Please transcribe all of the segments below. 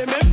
Amen.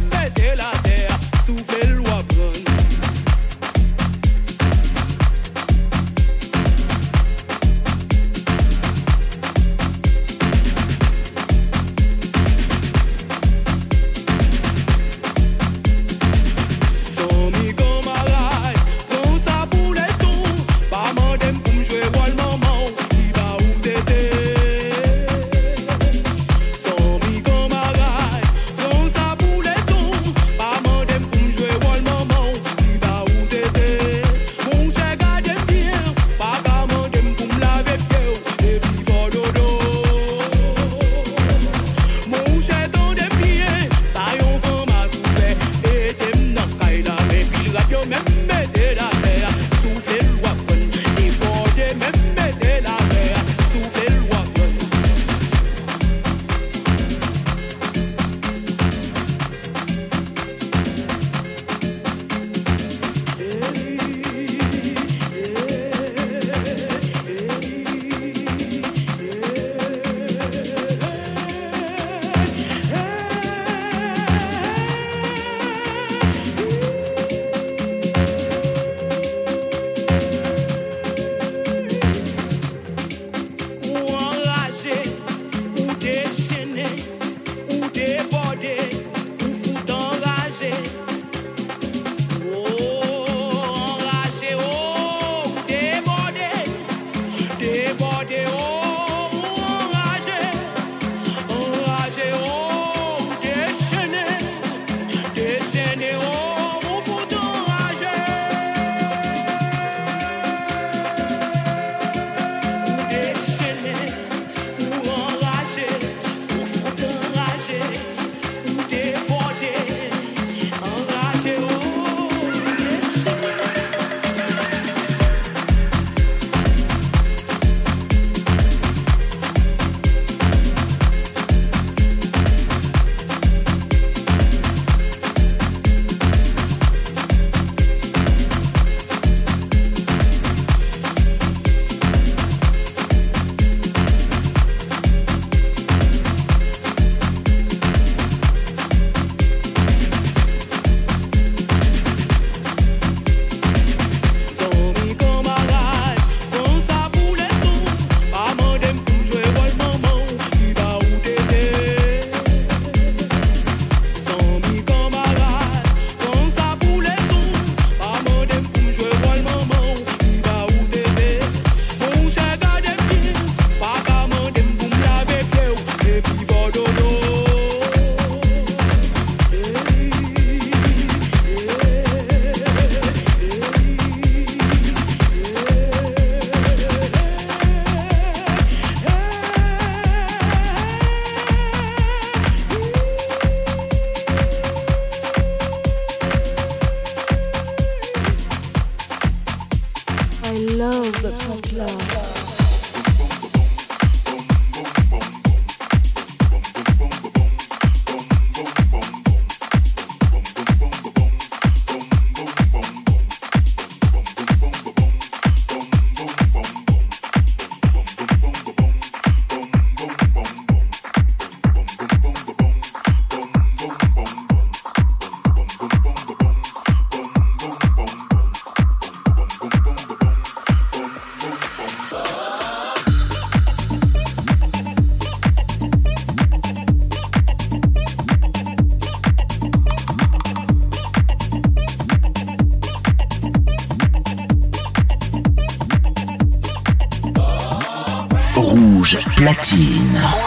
Platine.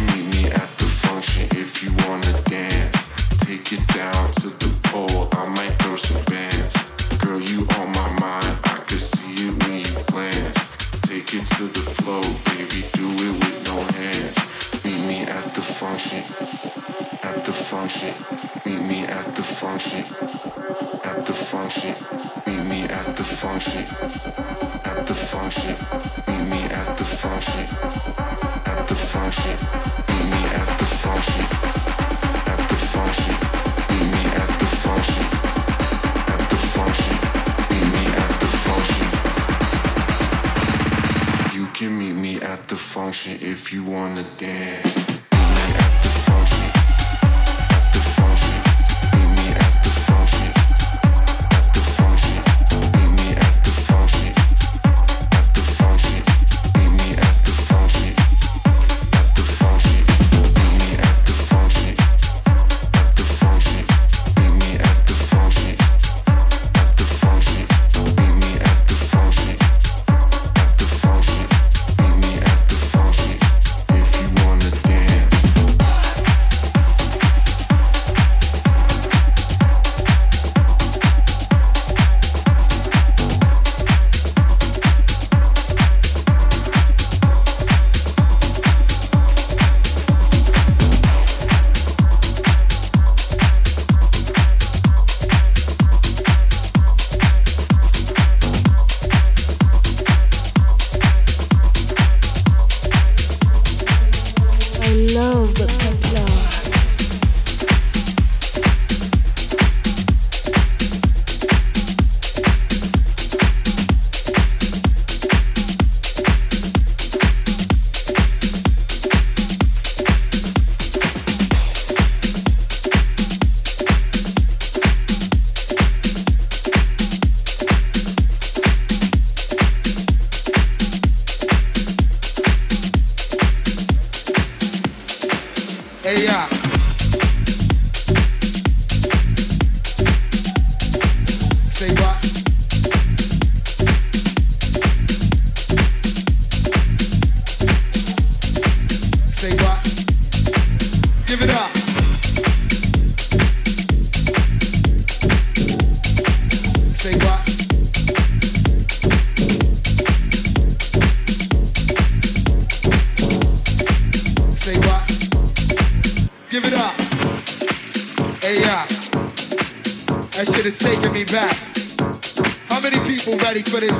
if you wanna dance.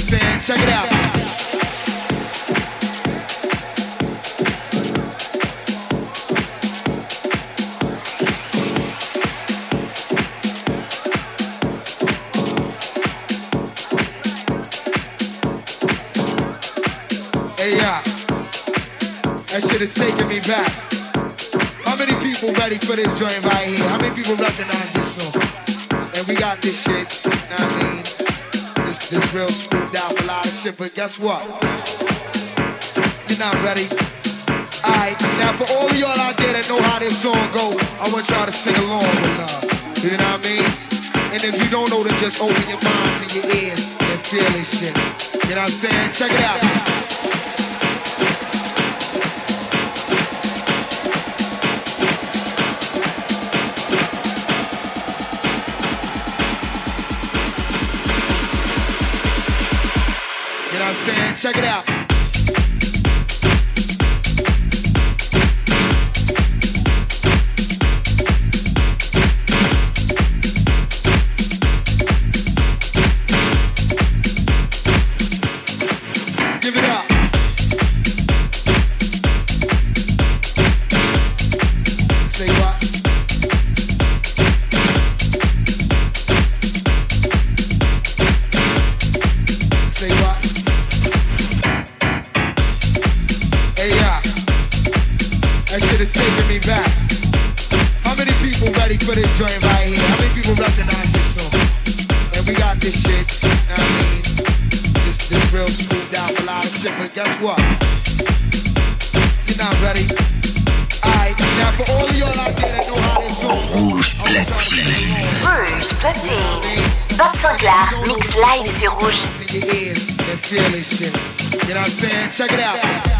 saying? Check it out. That shit is taking me back. How many people ready for this joint right here? How many people recognize this song? And we got this shit. This real screwed out melodic shit, but guess what? You're not ready. Alright, now for all of y'all out there that know how this song goes, I want y'all to sing along with love. You know what I mean? And if you don't know, then just open your minds and your ears and feel this shit. You know what I'm saying? Check it out. Saying? Check it out. Rouge platine. Bob Sinclair, mix live sur Rouge. You know what I'm saying? Check it out.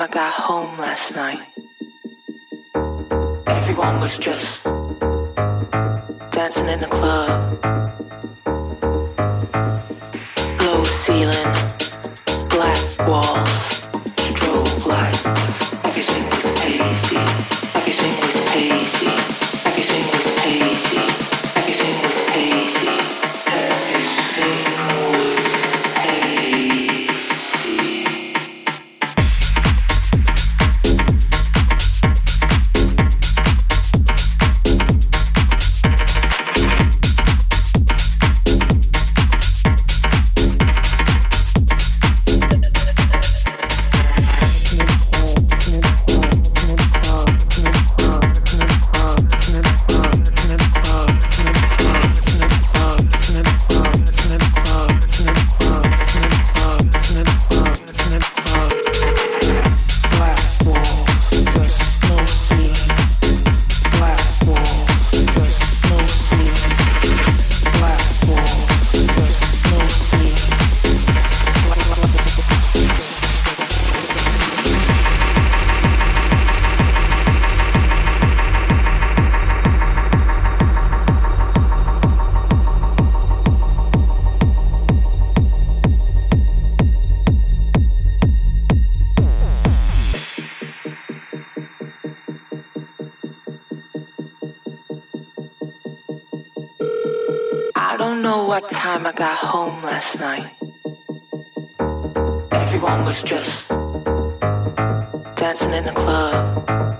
Time I got home last night. Everyone was just dancing in the club. What time I got home last night. Everyone was just dancing in the club.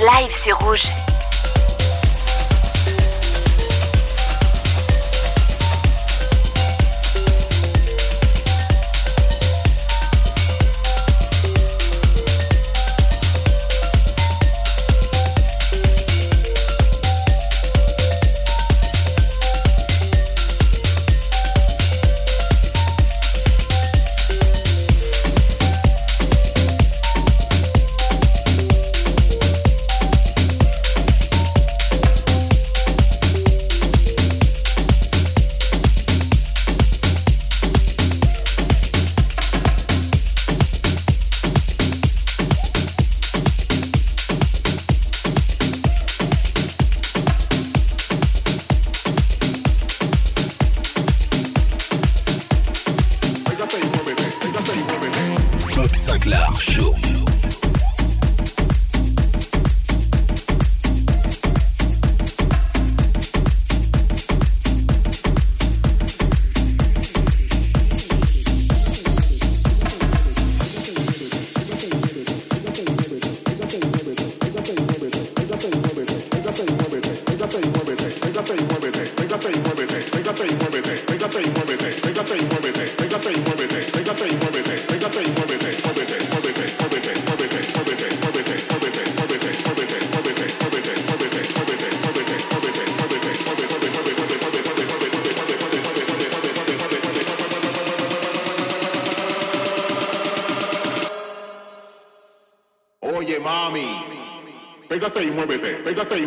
Live, c'est rouge. Exatamente.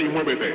y muévete.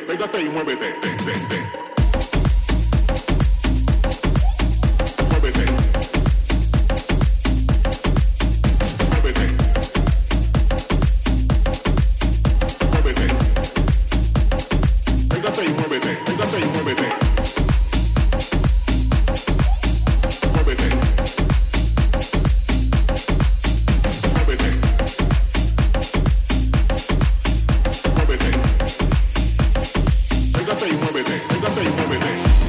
muévete, levanta y muévete.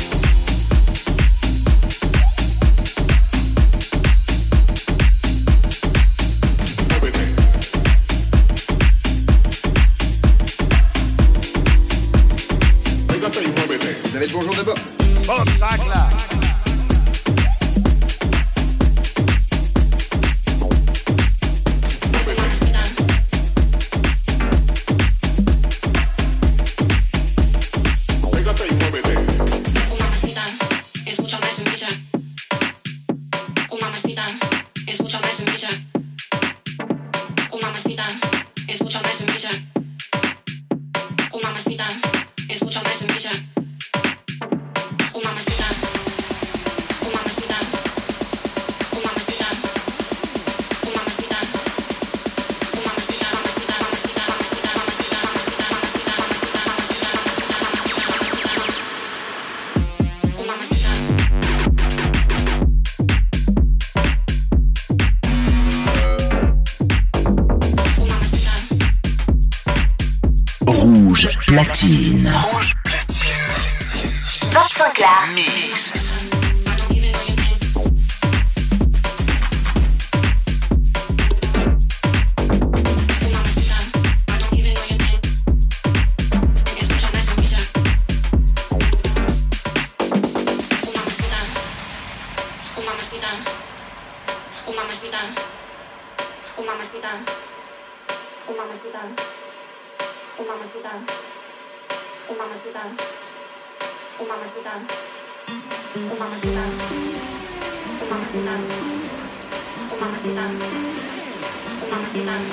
Thank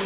you.